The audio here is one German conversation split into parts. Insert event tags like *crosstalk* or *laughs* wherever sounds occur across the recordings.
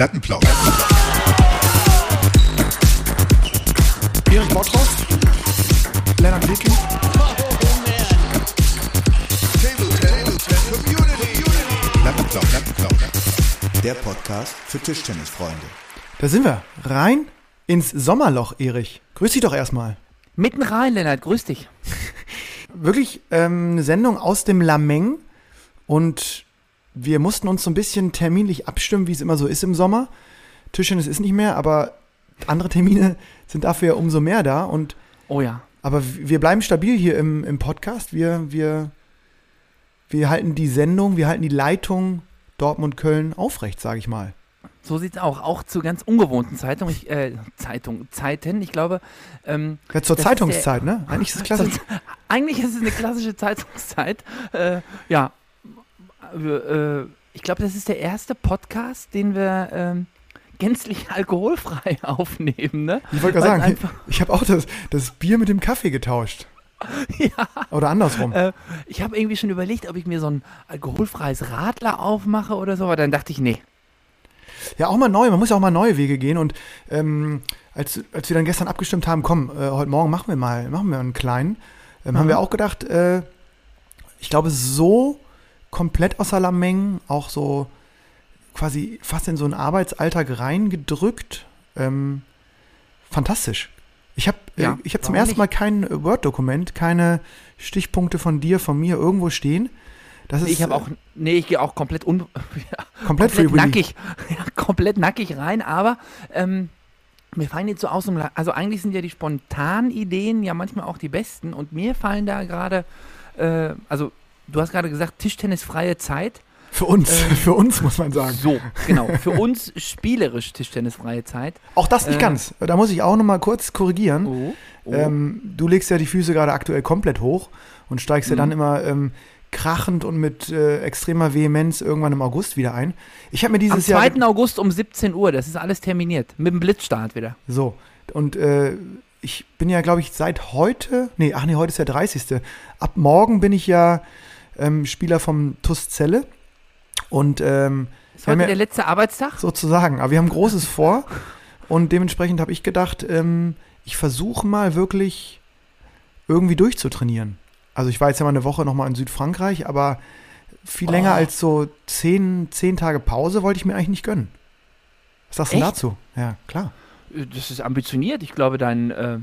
Plattenplausch. Erik Bottroff, Lennart Wilking. Plattenplausch. Plattenplausch. Der Podcast für Tischtennisfreunde. Da sind wir. Rein ins Sommerloch, Erich. Grüß dich doch erstmal. Mitten rein, Lennart, grüß dich. *laughs* Wirklich ähm, eine Sendung aus dem Lameng. Und wir mussten uns so ein bisschen terminlich abstimmen, wie es immer so ist im Sommer. Tischtennis ist nicht mehr, aber andere Termine sind dafür ja umso mehr da. Und Oh ja. Aber wir bleiben stabil hier im, im Podcast. Wir, wir, wir halten die Sendung, wir halten die Leitung Dortmund-Köln aufrecht, sage ich mal. So sieht's auch. Auch zu ganz ungewohnten Zeitungen. Ich, äh, Zeitung, Zeiten. Ich glaube. Ähm, Ja, zur Zeitungszeit, ne? Eigentlich ist es klasse. *laughs* zur- eigentlich ist es eine klassische Zeitungszeit. Äh, ja. Wir, äh, ich glaube, das ist der erste Podcast, den wir ähm, gänzlich *laughs* alkoholfrei *laughs* aufnehmen. Ne? Ich wollte gerade sagen, ich habe auch das, das Bier mit dem Kaffee getauscht. *laughs* Ja. Oder andersrum. Äh, ich habe irgendwie schon überlegt, ob ich mir so ein alkoholfreies Radler aufmache oder so, aber dann dachte ich, nee. Ja, auch mal neu. Man muss ja auch mal neue Wege gehen. Und ähm, als, als wir dann gestern abgestimmt haben, komm, äh, heute Morgen machen wir mal, machen wir einen kleinen, ähm, haben Mhm. wir auch gedacht, äh, ich glaube, so komplett außer Lameng, auch so quasi fast in so einen Arbeitsalltag reingedrückt. Ähm, fantastisch. Ich habe Ja, äh, ich hab zum ersten nicht? Mal kein äh, Word-Dokument, keine Stichpunkte von dir, von mir irgendwo stehen. Das ist ich habe äh, auch, nee, ich gehe auch komplett un, *laughs* ja, komplett, komplett nackig, *laughs* ja, komplett nackig rein, aber ähm, mir fallen jetzt so aus also eigentlich sind ja die spontanen Ideen ja manchmal auch die besten und mir fallen da gerade, äh, also du hast gerade gesagt, tischtennisfreie Zeit. Für uns, Ähm, *laughs* für uns muss man sagen. So, genau, *laughs* für uns spielerisch tischtennisfreie Zeit. Auch das nicht Äh, ganz. Da muss ich auch noch mal kurz korrigieren. Oh, oh. Ähm, du legst ja die Füße gerade aktuell komplett hoch und steigst ja Mhm. dann immer ähm, krachend und mit äh, extremer Vehemenz irgendwann im August wieder ein. Ich habe mir Am dieses Jahr 2. August um 17 Uhr, das ist alles terminiert, mit dem Blitzstart wieder. so und äh, ich bin ja glaube ich seit heute, nee, ach nee, heute ist der 30. Ab morgen bin ich ja ähm, Spieler vom TuS Celle und ähm, Ist heute ja- der letzte Arbeitstag? sozusagen. Aber wir haben Großes *laughs* vor und dementsprechend habe ich gedacht, ähm, ich versuche mal wirklich irgendwie durchzutrainieren. Also ich war jetzt ja mal eine Woche nochmal in Südfrankreich, aber viel Oh. länger als so zehn, zehn Tage Pause wollte ich mir eigentlich nicht gönnen. Was sagst du dazu? Ja, klar. Äh, Das ist ambitioniert. Ich glaube, dein, äh,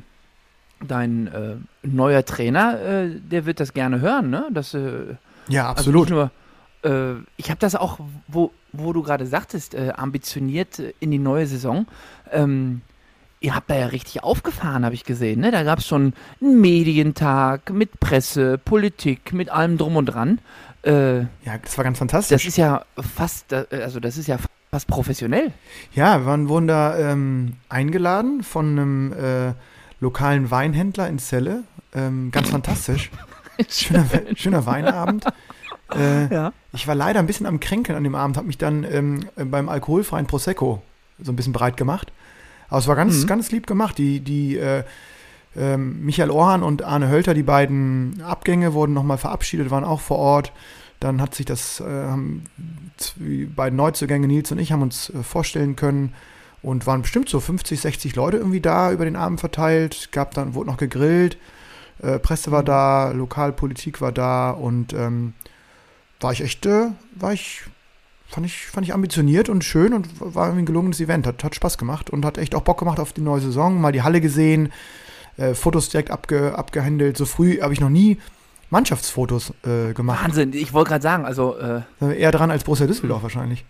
dein äh, neuer Trainer, äh, der wird das gerne hören, ne? Das, äh, Ja, also absolut. nicht nur, äh, ich habe das auch, wo, wo du gerade sagtest, äh, ambitioniert äh, in die neue Saison. Ähm, ihr habt da ja richtig aufgefahren, habe ich gesehen. Ne? Da gab es schon einen Medientag mit Presse, Politik, mit allem drum und dran. Äh, ja, das war ganz das fantastisch. ist ja fast, also das ist ja fast professionell. Ja, wir wurden da ähm, eingeladen von einem äh, lokalen Weinhändler in Celle. Ähm, ganz *clears throat* fantastisch. *laughs* Schöner, schöner Weinabend. Äh, Ja. Ich war leider ein bisschen am Kränkeln an dem Abend, habe mich dann ähm, beim alkoholfreien Prosecco so ein bisschen breit gemacht. Aber es war ganz, Mhm. ganz lieb gemacht. Die, die äh, ähm, Michael Orhan und Arne Hölter, die beiden Abgänge, wurden nochmal verabschiedet, waren auch vor Ort. Dann hat sich das, äh, haben die beiden Neuzugänge, Nils und ich, haben uns äh, vorstellen können und waren bestimmt so 50, 60 Leute irgendwie da über den Abend verteilt. Gab dann, wurde noch gegrillt, äh, Presse war da, Lokalpolitik war da und ähm, war ich echt, äh, war ich, fand ich, fand ich ambitioniert und schön und war irgendwie ein gelungenes Event. Hat, hat Spaß gemacht und hat echt auch Bock gemacht auf die neue Saison. Mal die Halle gesehen, äh, Fotos direkt abge, abgehandelt. So früh habe ich noch nie Mannschaftsfotos äh, gemacht. Wahnsinn, ich wollte gerade sagen, also äh, Eher dran als Borussia Düsseldorf wahrscheinlich.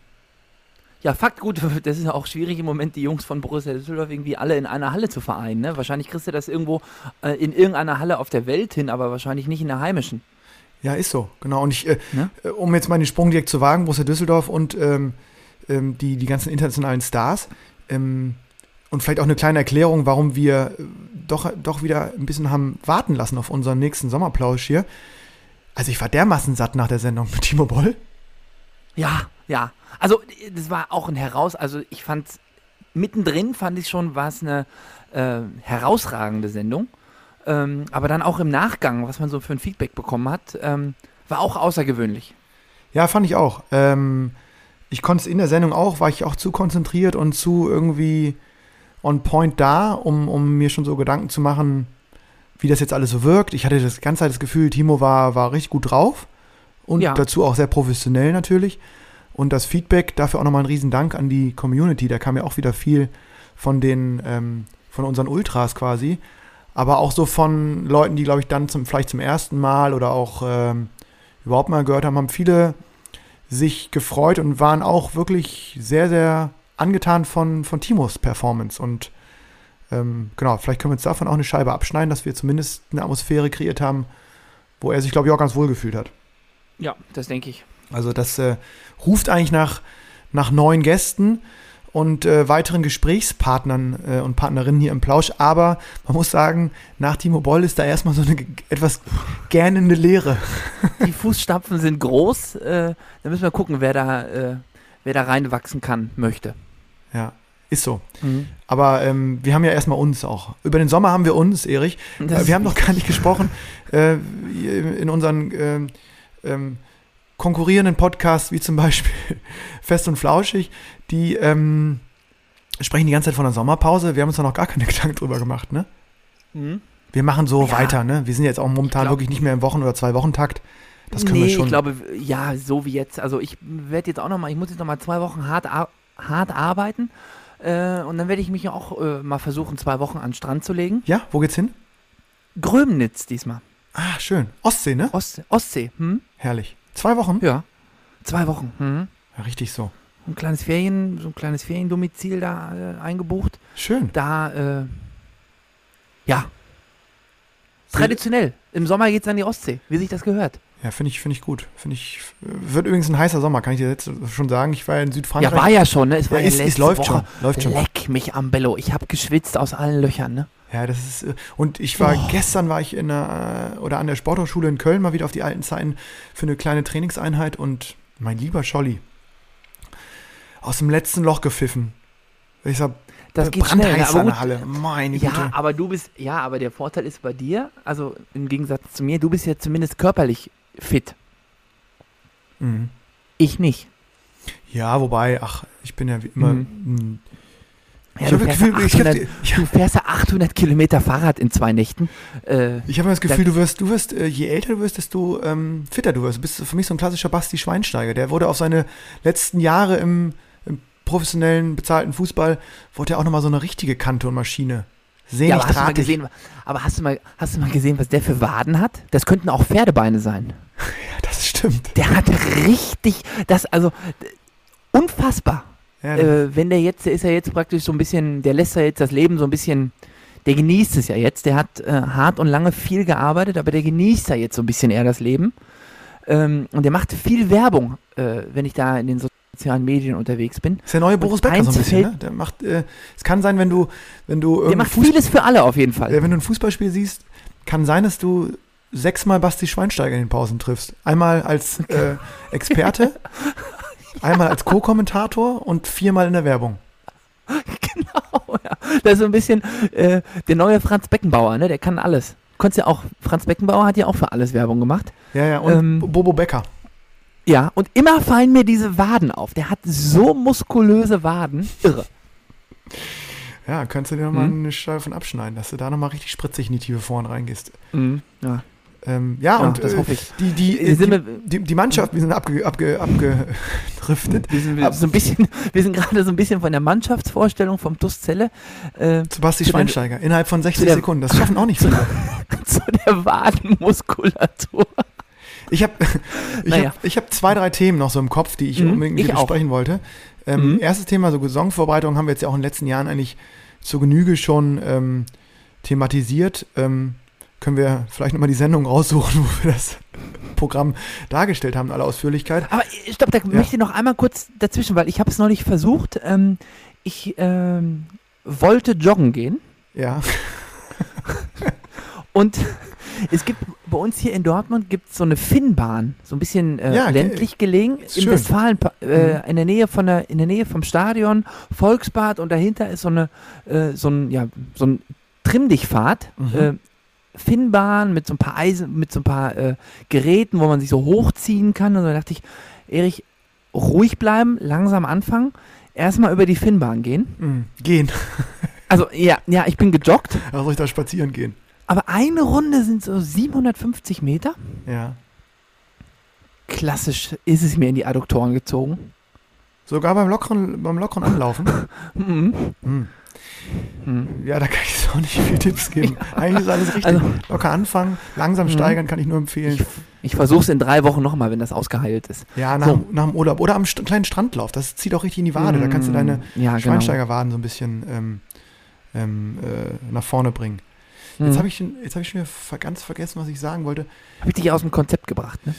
Ja, Fakt, gut, *laughs* das ist ja auch schwierig im Moment, die Jungs von Borussia Düsseldorf irgendwie alle in einer Halle zu vereinen. Ne? Wahrscheinlich kriegst du das irgendwo äh, in irgendeiner Halle auf der Welt hin, aber wahrscheinlich nicht in der heimischen. Ja, ist so, genau. Und ich, äh, Ne? äh, um jetzt mal den Sprung direkt zu wagen, Borussia Düsseldorf und ähm, ähm, die, die ganzen internationalen Stars. Ähm, und vielleicht auch eine kleine Erklärung, warum wir äh, doch, doch wieder ein bisschen haben warten lassen auf unseren nächsten Sommerplausch hier. Also ich war dermaßen satt nach der Sendung mit Timo Boll. Ja, ja. Also, das war auch ein Heraus, also ich fand, mittendrin fand ich schon, war es eine äh, herausragende Sendung. Ähm, aber dann auch im Nachgang, was man so für ein Feedback bekommen hat, ähm, war auch außergewöhnlich. Ja, fand ich auch. Ähm, ich konnte es in der Sendung auch, war ich auch zu konzentriert und zu irgendwie on point da, um, um mir schon so Gedanken zu machen, wie das jetzt alles so wirkt. Ich hatte das ganze Zeit das Gefühl, Timo war, war richtig gut drauf und Ja. dazu auch sehr professionell natürlich. Und das Feedback, dafür auch nochmal ein Riesen Dank an die Community. Da kam ja auch wieder viel von den, ähm, von unseren Ultras quasi. Aber auch so von Leuten, die, glaube ich, dann zum, vielleicht zum ersten Mal oder auch ähm, überhaupt mal gehört haben, haben viele sich gefreut und waren auch wirklich sehr, sehr angetan von, von Timos Performance. Und ähm, genau, vielleicht können wir uns davon auch eine Scheibe abschneiden, dass wir zumindest eine Atmosphäre kreiert haben, wo er sich, glaube ich, auch ganz wohl gefühlt hat. Ja, das denke ich. Also das äh, ruft eigentlich nach, nach neuen Gästen und äh, weiteren Gesprächspartnern äh, und Partnerinnen hier im Plausch. Aber man muss sagen, nach Timo Boll ist da erstmal so eine etwas gähnende Leere. *laughs* Die Fußstapfen sind groß. Äh, da müssen wir gucken, wer da, äh, wer da reinwachsen kann, möchte. Ja, ist so. Aber ähm, wir haben ja erstmal uns auch. Über den Sommer haben wir uns, Erich. Das Äh, wir haben noch gar nicht gesprochen äh, in unseren ähm, konkurrierenden Podcasts, wie zum Beispiel *laughs* Fest und Flauschig, die ähm, sprechen die ganze Zeit von der Sommerpause. Wir haben uns da noch gar keine *laughs* Gedanken drüber gemacht, ne? Mhm. Wir machen so Ja. weiter, ne? Wir sind jetzt auch momentan glaub- wirklich nicht mehr im Wochen- oder Zwei-Wochen-Takt. Das können nee, wir schon. ich glaube, ja, so wie jetzt. Also ich werde jetzt auch noch mal, ich muss jetzt noch mal zwei Wochen hart, ar hart arbeiten. Äh, und dann werde ich mich auch äh, mal versuchen, zwei Wochen an den Strand zu legen. ja, wo geht's hin? Grömnitz diesmal. Ah, schön. Ostsee, ne? Ost Ostsee. Hm? Herrlich. Zwei Wochen? Ja. Zwei Wochen. Hm? Ja, richtig so. Ein kleines Ferien, so ein kleines Feriendomizil da äh, eingebucht. Schön. Da, äh, ja. Traditionell. Im Sommer geht's an die Ostsee, wie sich das gehört. Ja, finde ich, finde ich gut. Finde ich, wird übrigens ein heißer Sommer, kann ich dir jetzt schon sagen. Ich war ja in Ja, Südfrankreich. war ja schon, ne? Es war Ja, ja, ist- letzte läuft Woche. schon, läuft schon. Leck mich am Bello. Ich habe geschwitzt aus allen Löchern, ne? Ja, das ist. äh, Und ich war Oh. gestern war ich in der äh, oder an der Sporthochschule in Köln mal wieder auf die alten Zeiten für eine kleine Trainingseinheit und mein lieber Scholli aus dem letzten Loch gepfiffen. Ich sag, Das geht schnell. ne? Aber an gut, der Halle. Meine Ja, Güte. aber du bist, ja, aber der Vorteil ist bei dir, also im Gegensatz zu mir, du bist ja zumindest körperlich fit. Mhm. Ich nicht. Ja, wobei, ach, ich bin ja wie immer. Mhm. mh, Ja, ich du, habe das fährst ja Gefühl, ich, 800, hab- ich, du fährst ja 800 Kilometer Fahrrad in zwei Nächten. Äh, ich habe das Gefühl, du wirst, du wirst, äh, je älter du wirst, desto ähm, fitter du wirst. Du bist für mich so ein klassischer Basti Schweinsteiger. Der wurde auf seine letzten Jahre im, im professionellen, bezahlten Fußball, wurde er auch nochmal so eine richtige Kante und Maschine. Sehnig, ja, aber hast du mal drahtig. gesehen, aber hast du mal, hast du mal gesehen, was der für Waden hat? Das könnten auch Pferdebeine sein. *laughs* Ja, das stimmt. Der hat richtig, das, also, unfassbar. Ja, Äh, wenn der jetzt, der ist ja jetzt praktisch so ein bisschen, der lässt ja jetzt das Leben so ein bisschen, der genießt es ja jetzt. Der hat äh, hart und lange viel gearbeitet, aber der genießt ja jetzt so ein bisschen eher das Leben. Ähm, und der macht viel Werbung, äh, wenn ich da in den sozialen Medien unterwegs bin. ist der neue Boris Becker so ein bisschen, ne? Der macht, äh, es kann sein, wenn du, wenn du Der macht Fuß- vieles für alle auf jeden Fall. wenn du ein Fußballspiel siehst, kann sein, dass du sechsmal Basti Schweinsteiger in den Pausen triffst. Einmal als *laughs* äh, Experte, *laughs* einmal als Co-Kommentator und viermal in der Werbung. *laughs* genau, ja. Das ist so ein bisschen äh, der neue Franz Beckenbauer, ne? Der kann alles. Konntest ja auch, Franz Beckenbauer hat ja auch für alles Werbung gemacht. Ja, ja, und Ähm, Bobo Becker. Ja, und immer fallen mir diese Waden auf. Der hat so muskulöse Waden. Irre. Ja, könntest du dir nochmal Mhm. eine Scheibe von abschneiden, dass du da nochmal richtig spritzig in die Tiefe vorne reingehst. Ja, Ähm, ja, ja, und das äh, hoffe ich. die, die, Äh, sind die, wir- die, die Mannschaft, wir sind abge, abge, abgedriftet. Wir sind, so ein bisschen, wir sind gerade so ein bisschen von der Mannschaftsvorstellung vom TuS Celle äh, Zu Basti Zu Schweinsteiger, innerhalb von 60 der- Sekunden. Das schaffen auch nicht viele. *laughs* zu der Wadenmuskulatur. Ich habe ich Naja. hab, ich hab zwei, drei Themen noch so im Kopf, die ich Mhm, unbedingt ich dir auch. besprechen wollte. Ähm, Mhm. Erstes Thema, so Saisonvorbereitung haben wir jetzt ja auch in den letzten Jahren eigentlich zur Genüge schon ähm, thematisiert. Ähm, können wir vielleicht nochmal die Sendung raussuchen, *laughs* wo wir das Programm dargestellt haben, in aller Ausführlichkeit. Aber äh, stopp, da möchte ich noch einmal kurz dazwischen, weil ich habe es noch nicht versucht. Ähm, ich ähm, wollte joggen gehen Ja, *laughs* und es gibt bei uns hier in Dortmund gibt so eine Finnbahn, so ein bisschen äh, Ja, ländlich gelegen, schön. Westfalen, äh, Mhm. in der Nähe von der, in der Nähe vom Stadion, Volksbad und dahinter ist so eine, äh, so ein, ja, so ein Trimm-dich-Fahrt. Mhm. Finnbahn mit so ein paar Eisen, mit so ein paar äh, Geräten, wo man sich so hochziehen kann. Und da dachte ich, Erich, ruhig bleiben, langsam anfangen, erstmal über die Finnbahn gehen. Mhm. Gehen. *laughs* Also ja, ja, ich bin gejoggt, Da soll ich da spazieren gehen. aber eine Runde sind so 750 Meter. Ja. Klassisch ist es mir in die Adduktoren gezogen. Sogar beim lockeren, beim lockeren Anlaufen. *laughs* Mhm. Hm. Mhm. Ja, da kann ich so nicht viel Tipps geben. Eigentlich ist alles richtig. Also- Locker anfangen, langsam Mhm. steigern, kann ich nur empfehlen. Ich, ich versuche es in drei Wochen nochmal, wenn das ausgeheilt ist. ja, nach, So. dem- nach dem Urlaub. Oder am St kleinen Strandlauf. Das zieht auch richtig in die Wade. Da kannst du deine Mm, ja, genau. Schweinsteigerwaden so ein bisschen ähm, ähm, äh, nach vorne bringen. Jetzt Mhm. habe ich, jetzt hab ich schon wieder ganz vergessen, was ich sagen wollte. Hab ich dich aus dem Konzept gebracht. Ne?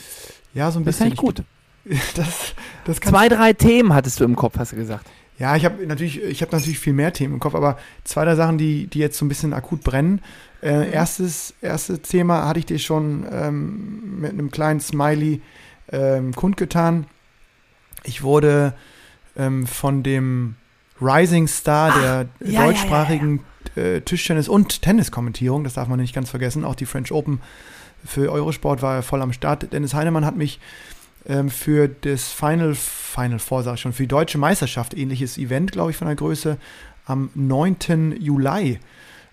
Ja, so ein Das ist bisschen. eigentlich gut. *laughs* Das, das kann Zwei, drei Themen hattest du im Kopf, hast du gesagt. Ja, ich habe natürlich, ich habe natürlich viel mehr Themen im Kopf, aber zwei der Sachen, die, die jetzt so ein bisschen akut brennen. Äh, erstes, erstes Thema hatte ich dir schon ähm, mit einem kleinen Smiley ähm, kundgetan. Ich wurde ähm, von dem Rising Star der ja, ja, deutschsprachigen Äh, Tischtennis- und Tenniskommentierung, das darf man nicht ganz vergessen. Auch die French Open für Eurosport war voll am Start. Dennis Heinemann hat mich ähm, für das Final, Final Four, sag ich schon, für die deutsche Meisterschaft, ähnliches Event, glaube ich, von der Größe, am 9. Juli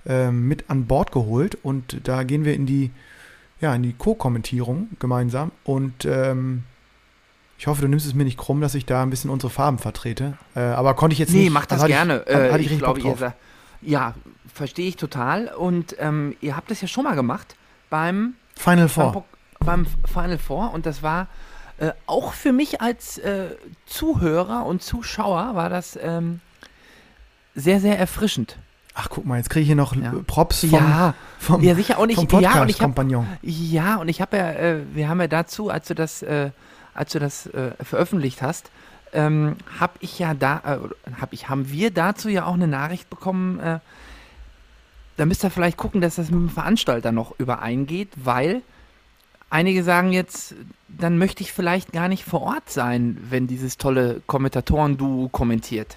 ähm, mit an Bord geholt. Und da gehen wir in die, ja, in die Co-Kommentierung gemeinsam. Und ähm, ich hoffe, du nimmst es mir nicht krumm, dass ich da ein bisschen unsere Farben vertrete. Äh, aber konnte ich jetzt Nee, nicht. macht das also gerne. Ich, hatte, Äh, hatte ich ich richtig glaube, ihr ja, verstehe ich total. Und ähm, ihr habt das ja schon mal gemacht beim, Final beim, Four. Pok- beim Final Four. Und das war äh, auch für mich als äh, Zuhörer und Zuschauer war das ähm, sehr, sehr erfrischend. Ach, guck mal, jetzt kriege ich hier noch Ja. Props vom, ja, vom, ja, sicher. Und ich, vom ja, und ich habe Podcast-Kompagnon. Ja, und ich habe ja, äh, wir haben ja dazu, als du das, äh, als du das äh, veröffentlicht hast, ähm, habe ich ja da, hab ich, haben wir dazu ja auch eine Nachricht bekommen. Da müsst ihr vielleicht gucken, dass das mit dem Veranstalter noch übereingeht, weil einige sagen jetzt, dann möchte ich vielleicht gar nicht vor Ort sein, wenn dieses tolle Kommentatoren-Duo kommentiert.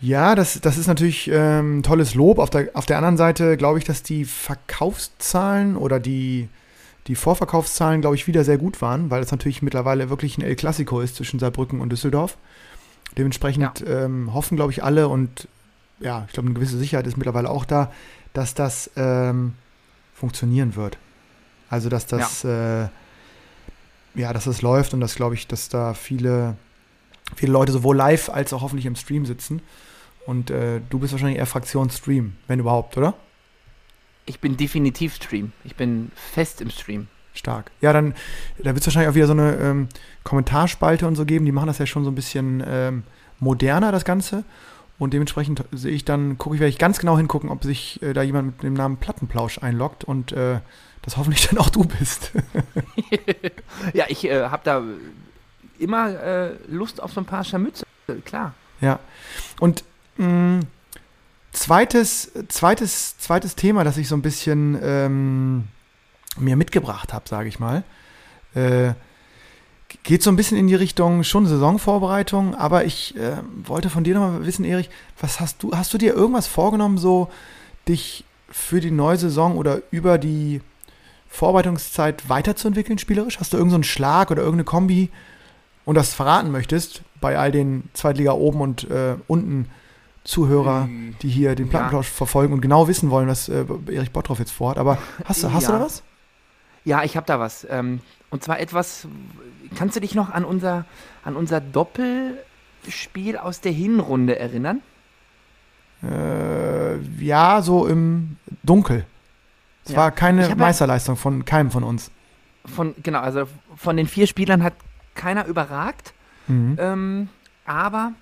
Ja, das, das ist natürlich ähm, tolles Lob. Auf der, auf der anderen Seite glaube ich, dass die Verkaufszahlen oder die, die Vorverkaufszahlen, glaube ich, wieder sehr gut waren, weil es natürlich mittlerweile wirklich ein El Clasico ist zwischen Saarbrücken und Düsseldorf. Dementsprechend ähm, hoffen, glaube ich, alle und ja, ich glaube, eine gewisse Sicherheit ist mittlerweile auch da, dass das ähm, funktionieren wird. Also, dass das, ja. Äh, ja, dass das läuft und dass, glaube ich, dass da viele, viele Leute sowohl live als auch hoffentlich im Stream sitzen. Und äh, du bist wahrscheinlich eher Fraktion Stream, wenn überhaupt, oder? Ich bin definitiv Stream. Ich bin fest im Stream. Stark. Ja, dann da wird es wahrscheinlich auch wieder so eine ähm, Kommentarspalte und so geben. Die machen das ja schon so ein bisschen ähm, moderner, das Ganze. Und dementsprechend sehe ich dann, gucke ich, werde ich ganz genau hingucken, ob sich äh, da jemand mit dem Namen Plattenplausch einloggt und äh, das hoffentlich dann auch du bist. *laughs* ja, ich äh, habe da immer äh, Lust auf so ein paar Scharmütze, klar. Ja. Und mh, zweites, zweites, zweites Thema, das ich so ein bisschen ähm, mir mitgebracht habe, sage ich mal, äh, geht so ein bisschen in die Richtung schon Saisonvorbereitung, aber ich äh, wollte von dir nochmal wissen, Erich, was hast du, hast du dir irgendwas vorgenommen, so dich für die neue Saison oder über die Vorbereitungszeit weiterzuentwickeln spielerisch? Hast du irgendeinen so Schlag oder irgendeine Kombi und das verraten möchtest bei all den Zweitliga oben und äh, unten Zuhörer, Hm. die hier den Plattenplausch verfolgen und genau wissen wollen, was äh, Erich Bottroff jetzt vorhat. Aber hast du, hast Ja. du da was? Ja, ich habe da was. Ähm, und zwar etwas, kannst du dich noch an unser, an unser Doppelspiel aus der Hinrunde erinnern? Äh, ja, so im Dunkel. Es Ja. war keine Meisterleistung von keinem von uns. Von, genau, also von den vier Spielern hat keiner überragt. Mhm. Ähm, aber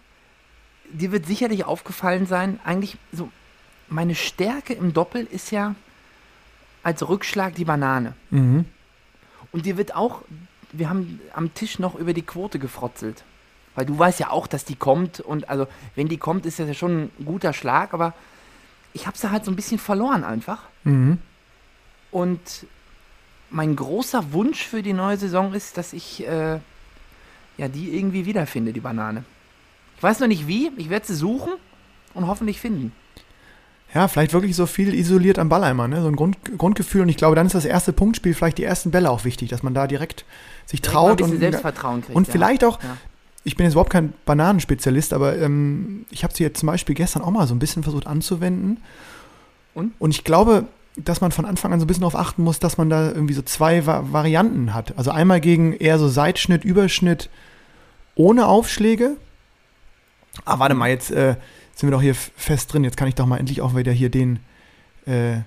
dir wird sicherlich aufgefallen sein, eigentlich so, meine Stärke im Doppel ist ja als Rückschlag die Banane. Mhm. Und dir wird auch, wir haben am Tisch noch über die Quote gefrotzelt. Weil du weißt ja auch, dass die kommt und also, wenn die kommt, ist das ja schon ein guter Schlag, aber ich habe sie halt so ein bisschen verloren einfach. Mhm. Und mein großer Wunsch für die neue Saison ist, dass ich äh, ja die irgendwie wiederfinde, die Banane. Ich weiß noch nicht wie, ich werde sie suchen und hoffentlich finden. ja, vielleicht wirklich so viel isoliert am Ball einmal, ne? so ein Grund, Grundgefühl. Und ich glaube, dann ist das erste Punktspiel vielleicht die ersten Bälle auch wichtig, dass man da direkt sich Direkt traut und, Selbstvertrauen kriegt. und ja. vielleicht auch, Ja. ich bin jetzt überhaupt kein Bananenspezialist, aber ähm, ich habe sie jetzt zum Beispiel gestern auch mal so ein bisschen versucht anzuwenden. Und? Und ich glaube, dass man von Anfang an so ein bisschen darauf achten muss, dass man da irgendwie so zwei Va Varianten hat. Also einmal gegen eher so Seitschnitt, Überschnitt ohne Aufschläge. Ah, warte mal, jetzt äh, sind wir doch hier fest drin. Jetzt kann ich doch mal endlich auch wieder hier den, äh,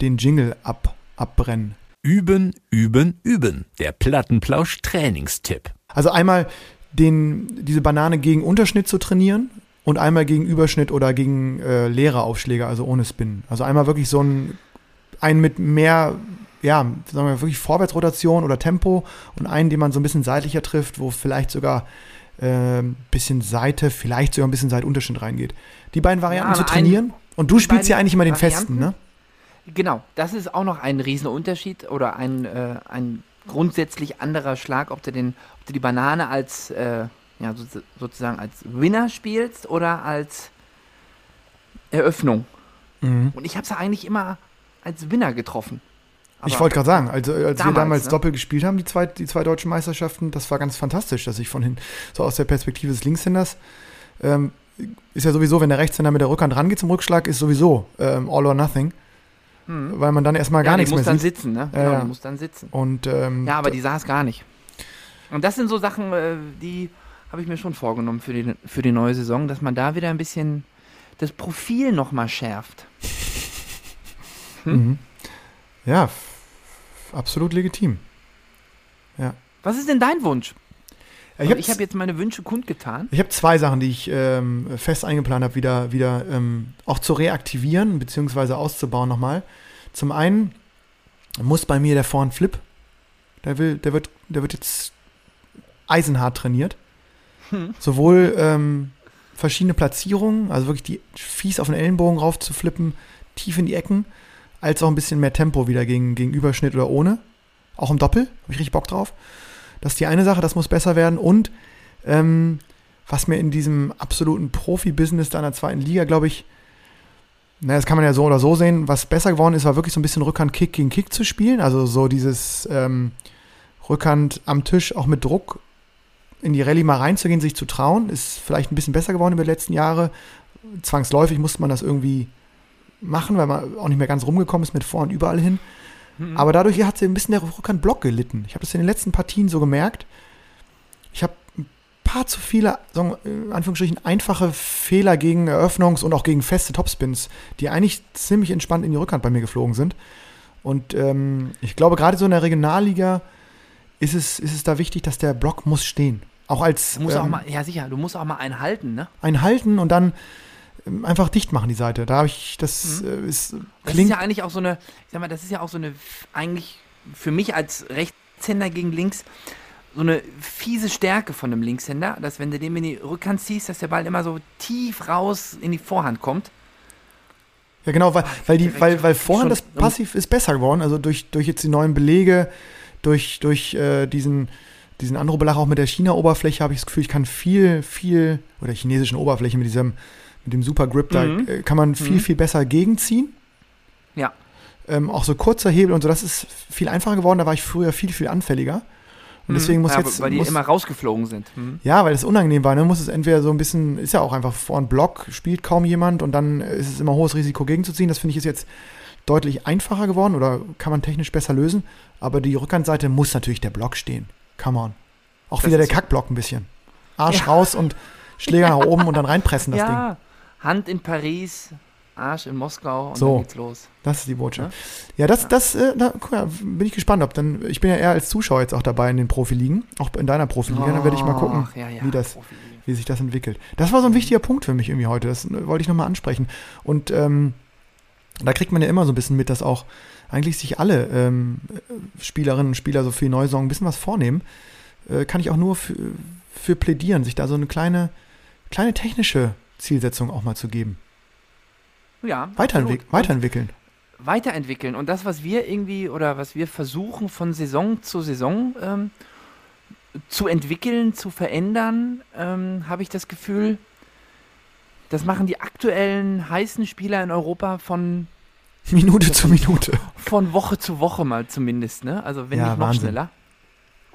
den Jingle ab, abbrennen. Üben, üben, üben. Der Plattenplausch Trainingstipp. Also einmal den, diese Banane gegen Unterschnitt zu trainieren und einmal gegen Überschnitt oder gegen äh, leere Aufschläge, also ohne Spin. Also einmal wirklich so ein, einen mit mehr, ja, sagen wir wirklich Vorwärtsrotation oder Tempo und einen, den man so ein bisschen seitlicher trifft, wo vielleicht sogar äh, ein bisschen Seite, vielleicht sogar ein bisschen Seitunterschnitt reingeht. Die beiden Varianten Ja, zu trainieren. Und du spielst ja eigentlich immer den Varianten? festen, ne? Genau, das ist auch noch ein Riesenunterschied oder ein, äh, ein grundsätzlich anderer Schlag, ob du, den, ob du die Banane als, äh, ja, so, sozusagen als Winner spielst oder als Eröffnung. Mhm. Und ich habe es eigentlich immer als Winner getroffen. Ich Aber- wollte gerade sagen, also als wir Damals, damals ne? Doppel gespielt haben, die zwei, die zwei deutschen Meisterschaften, das war ganz fantastisch, dass ich von hin, so aus der Perspektive des Linkshänders, ähm, ist ja sowieso, wenn der Rechtshänder mit der Rückhand rangeht zum Rückschlag, ist sowieso ähm, all or nothing, Hm. weil man dann erstmal ja, gar die nichts mehr sieht. sitzen, ne? Ja, Genau, ja. die muss dann sitzen. Und ähm, Ja, aber die saß gar nicht. Und das sind so Sachen, äh, die habe ich mir schon vorgenommen für die, für die neue Saison, dass man da wieder ein bisschen das Profil nochmal schärft. Mhm. ja, absolut legitim. Was ist denn dein Wunsch? Ich habe habe hab jetzt meine Wünsche kundgetan. Ich habe zwei Sachen, die ich ähm, fest eingeplant habe, wieder, wieder ähm, auch zu reaktivieren bzw. auszubauen nochmal. Zum einen muss bei mir der Vorhand-Flip, der, will, der, wird, der wird jetzt eisenhart trainiert. Hm. Sowohl ähm, verschiedene Platzierungen, also wirklich die fies auf den Ellenbogen rauf zu flippen, tief in die Ecken, als auch ein bisschen mehr Tempo wieder gegen, gegen Überschnitt oder ohne. Auch im Doppel, habe ich richtig Bock drauf. Das ist die eine Sache, das muss besser werden. Und ähm, was mir in diesem absoluten Profi-Business da in der zweiten Liga, glaube ich, naja, das kann man ja so oder so sehen, was besser geworden ist, war wirklich so ein bisschen Rückhand-Kick gegen Kick zu spielen. Also so dieses ähm, Rückhand am Tisch auch mit Druck in die Rallye mal reinzugehen, sich zu trauen, ist vielleicht ein bisschen besser geworden über die letzten Jahre. Zwangsläufig musste man das irgendwie machen, weil man auch nicht mehr ganz rumgekommen ist mit vor und überall hin. Mhm. Aber dadurch hat sie ein bisschen der Rückhand-Block gelitten. Ich habe das in den letzten Partien so gemerkt. Ich habe ein paar zu viele, sagen in Anführungsstrichen, einfache Fehler gegen Eröffnungs- und auch gegen feste Topspins, die eigentlich ziemlich entspannt in die Rückhand bei mir geflogen sind. Und ähm, ich glaube, gerade so in der Regionalliga ist es, ist es da wichtig, dass der Block muss stehen. Auch als Du musst auch ähm, mal, ja sicher, du musst auch mal einen halten, ne? ein halten und dann einfach dicht machen die Seite. Da habe ich, das äh, ist, Mhm. Das klingt ist ja eigentlich auch so eine, ich sag mal, das ist ja auch so eine, eigentlich für mich als Rechtshänder gegen links, so eine fiese Stärke von einem Linkshänder, dass wenn du den in die Rückhand ziehst, dass der Ball immer so tief raus in die Vorhand kommt. Ja, genau, weil, weil, die, weil, weil vorhin das Passiv ist besser geworden, also durch, durch jetzt die neuen Belege, durch, durch äh, diesen, diesen Andro-Belach auch mit der China-Oberfläche habe ich das Gefühl, ich kann viel, viel, oder chinesischen Oberfläche mit diesem, mit dem Super Grip, da Mhm. äh, kann man viel, Mhm. viel besser gegenziehen. Ja. Ähm, auch so kurzer Hebel und so, das ist viel einfacher geworden, da war ich früher viel, viel anfälliger. Und deswegen muss Mhm. ja, jetzt. Weil die muss, immer rausgeflogen sind. Mhm. ja, weil es unangenehm war. Ne? Muss es entweder so ein bisschen, ist ja auch einfach vor einem Block, spielt kaum jemand und dann ist es immer hohes Risiko gegenzuziehen. Das finde ich ist jetzt deutlich einfacher geworden oder kann man technisch besser lösen. Aber die Rückhandseite muss natürlich der Block stehen. Come on. Auch Das wieder der. Kackblock ein bisschen. Arsch Ja. raus und Schläger nach oben und dann reinpressen das *laughs* Ding. Ja, Hand in Paris, Arsch in Moskau und So. dann geht's los. Das ist die Botschaft. Ja, das, das, äh, da guck mal, bin ich gespannt, ob dann, ich bin ja eher als Zuschauer jetzt auch dabei in den Profiligen, auch in deiner Profiliga, dann werde ich mal gucken, ja, ja, wie das- wie sich das entwickelt. Das war so ein wichtiger Punkt für mich irgendwie heute. Das wollte ich nochmal ansprechen. Und ähm, da kriegt man ja immer so ein bisschen mit, dass auch eigentlich sich alle ähm, äh, Spielerinnen und Spieler so neue Saison ein bisschen was vornehmen. Äh, kann ich auch nur für, für plädieren, sich da so eine kleine, kleine technische Zielsetzung auch mal zu geben. Ja, Weiterentwick absolut. weiterentwickeln. Und weiterentwickeln. Und das, was wir irgendwie oder was wir versuchen von Saison zu Saison ähm, zu entwickeln, zu verändern, ähm, habe ich das Gefühl, das machen die aktuellen heißen Spieler in Europa von, Minute zu Minute. von Woche zu Woche mal zumindest, ne? Also wenn Ja, nicht noch Wahnsinn. schneller.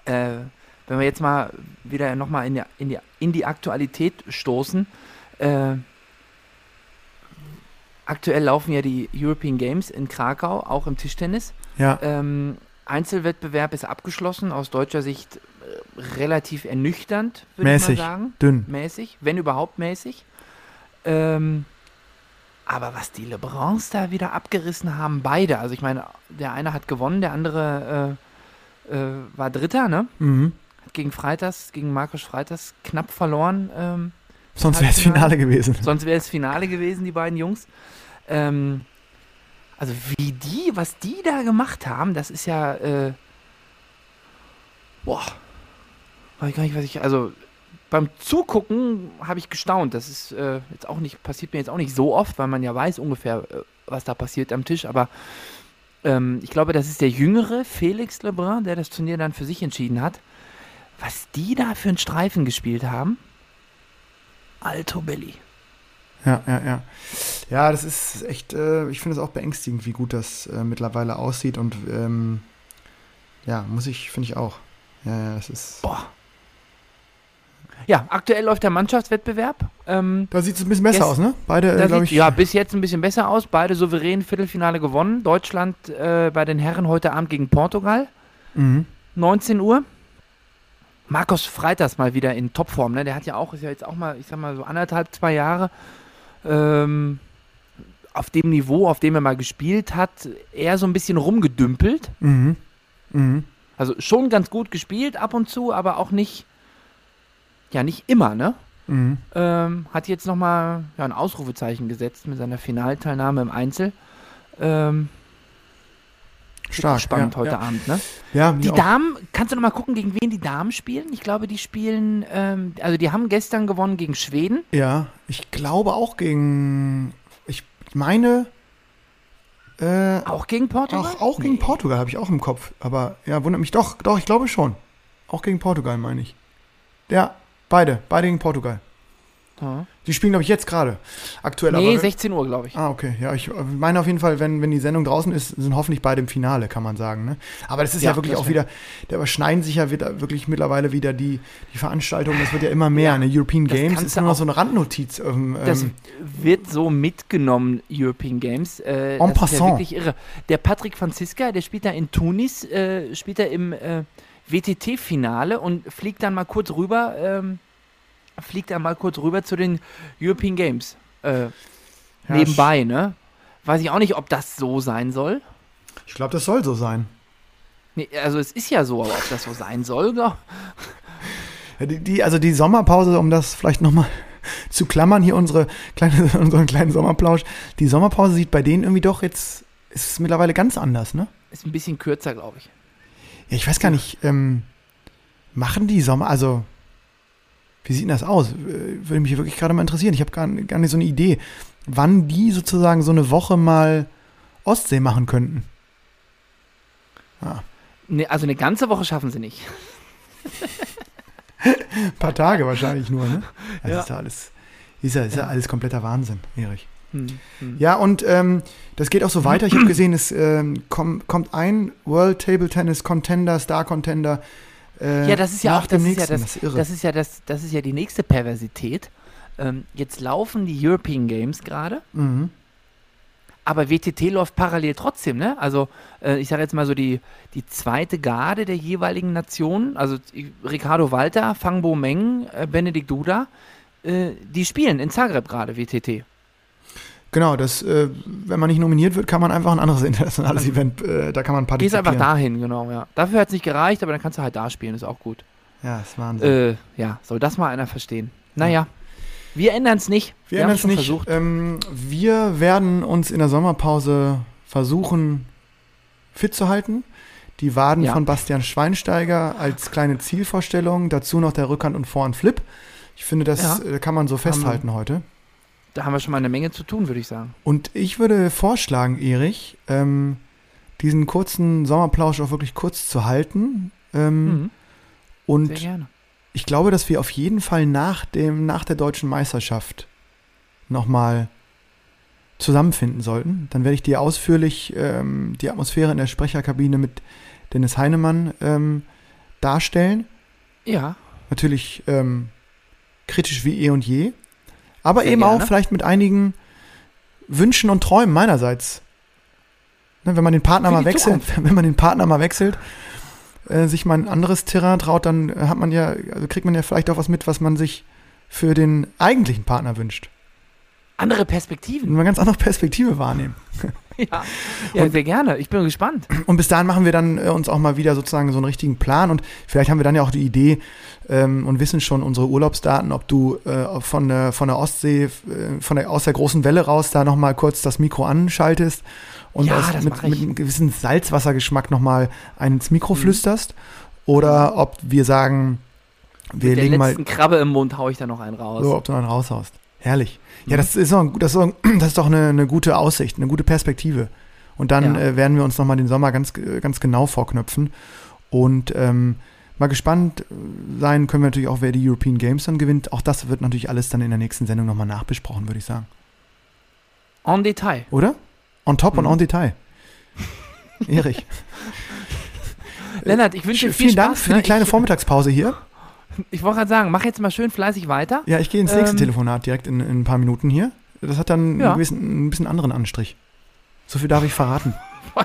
Äh, wenn wir jetzt mal wieder nochmal in, die- in, die, in die Aktualität stoßen. Äh, aktuell laufen ja die European Games in Krakau, auch im Tischtennis. Ja, Ähm, Einzelwettbewerb ist abgeschlossen, aus deutscher Sicht äh, relativ ernüchternd, würde ich mal mäßig, sagen. dünn. Mäßig, wenn überhaupt mäßig. Ähm, aber was die LeBrons da wieder abgerissen haben, beide. Also ich meine, der eine hat gewonnen, der andere äh, äh, war Dritter, ne? Mhm. Hat gegen Freitas, gegen Markus Freitas knapp verloren. Ähm, Sonst wäre es. Finale gewesen. Sonst wäre es Finale gewesen, die beiden Jungs. Ähm, also wie die, was die da gemacht haben, das ist ja, äh, boah, weiß ich gar nicht, was ich, also beim Zugucken habe ich gestaunt. Das ist äh, jetzt auch nicht, passiert mir jetzt auch nicht so oft, weil man ja weiß ungefähr, äh, was da passiert am Tisch, aber ähm, ich glaube, das ist der jüngere Felix Lebrun, der das Turnier dann für sich entschieden hat. Was die da für einen Streifen gespielt haben, Alto Belli. Ja, ja, ja. Ja, das ist echt, äh, ich finde es auch beängstigend, wie gut das äh, mittlerweile aussieht und ähm, ja, muss ich, finde ich auch. Ja, ja, das ist. Boah. Ja, aktuell läuft der Mannschaftswettbewerb. Ähm, Da sieht es ein bisschen besser aus, ne? Beide, äh, glaube ich. ja, bis jetzt ein bisschen besser aus. Beide souverän Viertelfinale gewonnen. Deutschland äh, bei den Herren heute Abend gegen Portugal. Mhm. 19 Uhr. Markus Freitas mal wieder in Topform. Ne? Der hat ja auch, ist ja jetzt auch mal, ich sag mal, so anderthalb, zwei Jahre ähm, auf dem Niveau, auf dem er mal gespielt hat, eher so ein bisschen rumgedümpelt. Mhm. Mhm. Also schon ganz gut gespielt ab und zu, aber auch nicht, ja, nicht immer, ne? Mhm. Ähm, hat jetzt nochmal ja, ein Ausrufezeichen gesetzt mit seiner Finalteilnahme im Einzel. Ähm, Stark. spannend ja, heute ja. Abend, ne? Ja, Die auch. Damen, kannst du noch mal gucken, gegen wen die Damen spielen? Ich glaube, die spielen, ähm, also die haben gestern gewonnen gegen Schweden. Ja, ich glaube auch gegen. Ich meine. Äh, Auch gegen Portugal? auch, auch gegen Nee. Portugal habe ich auch im Kopf. Aber ja, wundert mich doch. Doch, ich glaube schon. Auch gegen Portugal, meine ich. Ja, beide. Beide gegen Portugal. Die spielen, glaube ich, jetzt gerade. Aktuell Nee, aber. 16 Uhr, glaube ich. Ah, okay. Ja, ich äh, meine auf jeden Fall, wenn, wenn die Sendung draußen ist, sind hoffentlich beide im Finale, kann man sagen. Ne? Aber das ist ja, Ja, wirklich auch wieder, da überschneiden sich ja wieder, wirklich mittlerweile wieder die, die Veranstaltungen. Das wird ja immer mehr. Ja, ne? European Games ist nur noch so eine Randnotiz. Ähm, Das ähm, wird so mitgenommen, European Games. Äh, En das ist ja passant. wirklich irre. Der Patrick Franziska, der spielt da in Tunis, äh, spielt da im äh, WTT-Finale und fliegt dann mal kurz rüber, ähm, fliegt dann mal kurz rüber zu den European Games. Äh, ja, nebenbei, ne? Weiß ich auch nicht, ob das so sein soll. Ich glaube, das soll so sein. Nee, also es ist ja so, aber ob das so sein soll, *laughs* glaub, Ja, Die, die, also die Sommerpause, um das vielleicht nochmal *laughs* zu klammern, hier unsere kleine, *laughs* unseren kleinen Sommerplausch. Die Sommerpause sieht bei denen irgendwie doch jetzt, ist es mittlerweile ganz anders, ne? ist ein bisschen kürzer, glaube ich. Ja, ich weiß gar nicht, ähm, machen die Sommer, also wie sieht denn das aus? Würde mich wirklich gerade mal interessieren. Ich habe gar, gar nicht so eine Idee, wann die sozusagen so eine Woche mal Ostsee machen könnten. Nee, also eine ganze Woche schaffen sie nicht. Ein *laughs* paar Tage wahrscheinlich nur, ne? Das Ja. ist ja alles, ist ja, ist Ja. alles kompletter Wahnsinn, Erich. Hm, hm. Ja, und ähm, das geht auch so weiter. Ich habe *clears throat* gesehen, es ähm, komm, kommt ein World Table Tennis Contender, Star Contender. Äh, Ja, das ist ja auch das ist ja nächsten. das, das ist irre. das ist ja das, das ist ja die nächste Perversität. Ähm, jetzt laufen die European Games gerade, mhm. aber WTT läuft parallel trotzdem, ne? Also äh, ich sage jetzt mal so die, die zweite Garde der jeweiligen Nationen, also Ricardo Walter, Fangbo Meng, äh, Benedikt Duda, äh, die spielen in Zagreb gerade WTT. Genau, das, äh, wenn man nicht nominiert wird, kann man einfach ein anderes *laughs* internationales Event, äh, da kann man Also Gehst partizipieren. einfach dahin, genau, ja. Dafür hat es nicht gereicht, aber dann kannst du halt da spielen, ist auch gut. Ja, ist Wahnsinn. Äh, ja, soll das mal einer verstehen. Naja, wir ändern es nicht. wir ändern haben's es nicht. versucht. Ähm, wir werden uns in der Sommerpause versuchen, fit zu halten. Die Waden Ja. von Bastian Schweinsteiger als kleine Zielvorstellung, dazu noch der Rückhand und Vorhand Flip. Ich finde, das Ja. äh, kann man so festhalten heute. Da haben wir schon mal eine Menge zu tun, würde ich sagen. Und ich würde vorschlagen, Erich, ähm, diesen kurzen Sommerplausch auch wirklich kurz zu halten. Ähm, Mhm, sehr und gerne. ich glaube, dass wir auf jeden Fall nach, dem, nach der deutschen Meisterschaft nochmal zusammenfinden sollten, dann werde ich dir ausführlich ähm, die Atmosphäre in der Sprecherkabine mit Dennis Heinemann ähm, darstellen. Ja. Natürlich ähm, kritisch wie eh und je, aber Sehr eben gerne. auch vielleicht mit einigen Wünschen und Träumen meinerseits. Ne, wenn man den Partner Für mal wechselt, Zukunft. *laughs* wenn man den Partner mal wechselt, äh, sich mal ein anderes Terrain traut, dann hat man ja, also kriegt man ja vielleicht auch was mit, was man sich für den eigentlichen Partner wünscht. Andere Und Perspektiven. eine ganz andere Perspektive wahrnehmen. *laughs* Ja, ja sehr gerne. Ich bin gespannt. Und bis dahin machen wir dann äh, uns auch mal wieder sozusagen so einen richtigen Plan und vielleicht haben wir dann ja auch die Idee ähm, und wissen schon unsere Urlaubsdaten, ob du äh, von, der, von der Ostsee, äh, von der, aus der großen Welle raus da nochmal kurz das Mikro anschaltest und Ja, das mit, mit einem gewissen Salzwassergeschmack nochmal ins Mhm. Mikro flüsterst oder ob wir sagen, wir Mit der legen mal letzten Krabbe im Mund haue ich da noch einen raus. so, ob du dann raushaust. Herrlich. Ja, Mhm. das ist, doch, das ist, doch, *clears throat* das ist doch eine, eine gute Aussicht, eine gute Perspektive. Und dann Ja. äh, werden wir uns nochmal den Sommer ganz, äh, ganz genau vorknöpfen. Und ähm, mal gespannt äh, sein können wir natürlich auch, wer die European Games dann gewinnt. Auch das wird natürlich alles dann in der nächsten Sendung nochmal nachbesprochen, würde ich sagen. En Detail. Oder? On top und Mhm. on Detail. *laughs* Erich. Lennart, ich wünsche dir viel Vielen Dank Spaß, für die ne? kleine Vormittagspause hier. Ich, wollte gerade sagen, mach jetzt mal schön fleißig weiter. Ja, ich gehe ins nächste Ähm, Telefonat direkt in, in ein paar Minuten hier. Das hat dann Ja. einen, gewissen, ein bisschen anderen Anstrich. So viel darf ich verraten. *laughs*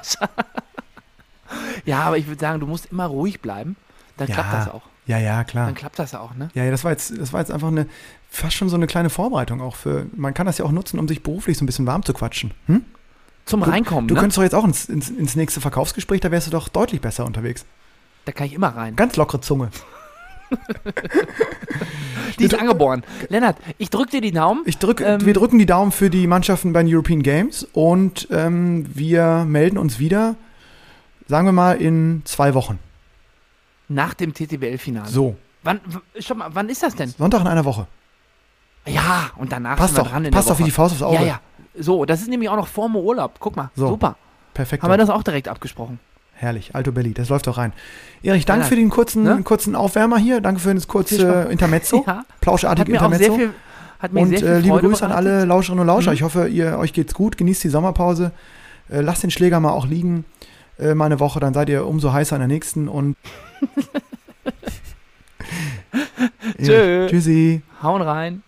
ja, aber ich würde sagen, du musst immer ruhig bleiben. Dann Ja. klappt das auch. Ja, ja, klar. Dann klappt das auch, ne? Ja, ja, das war jetzt, das war jetzt einfach eine, fast schon so eine kleine Vorbereitung auch für, man kann das ja auch nutzen, um sich beruflich so ein bisschen warm zu quatschen. Hm? Zum Reinkommen, Du ne? könntest doch jetzt auch ins, ins, ins nächste Verkaufsgespräch, da wärst du doch deutlich besser unterwegs. Da kann ich immer rein. Ganz lockere Zunge. Die ist angeboren. Lennart, ich drück dir die Daumen. Ich drück, Ähm, wir drücken die Daumen für die Mannschaften bei den European Games und ähm, wir melden uns wieder, sagen wir mal, in zwei Wochen. Nach dem TTBL-Finale. So, Wann, schon mal, wann ist das denn? Sonntag in einer Woche. Ja, und danach Passt sind wir doch, dran in passt doch wie die Faust aufs Auge. Ja, ja. So, das ist nämlich auch noch vor dem Urlaub. Guck mal, So. super. Perfekt. Haben wir das auch direkt abgesprochen. Herrlich, Alto Belli, das läuft doch rein. Erich, danke Ja, für den kurzen, ne? kurzen Aufwärmer hier, danke für das kurze Spaß. Intermezzo, *laughs* Ja, plauschartige Intermezzo. sehr viel, hat mir Und äh, liebe Grüße an alle Lauscherinnen und Lauscher. Mhm. Ich hoffe, ihr, euch geht's gut. Genießt die Sommerpause. Äh, lasst den Schläger mal auch liegen. Äh, mal eine Woche, dann seid ihr umso heißer in der nächsten. Und *laughs* Tschö. Tschüssi. Hauen rein.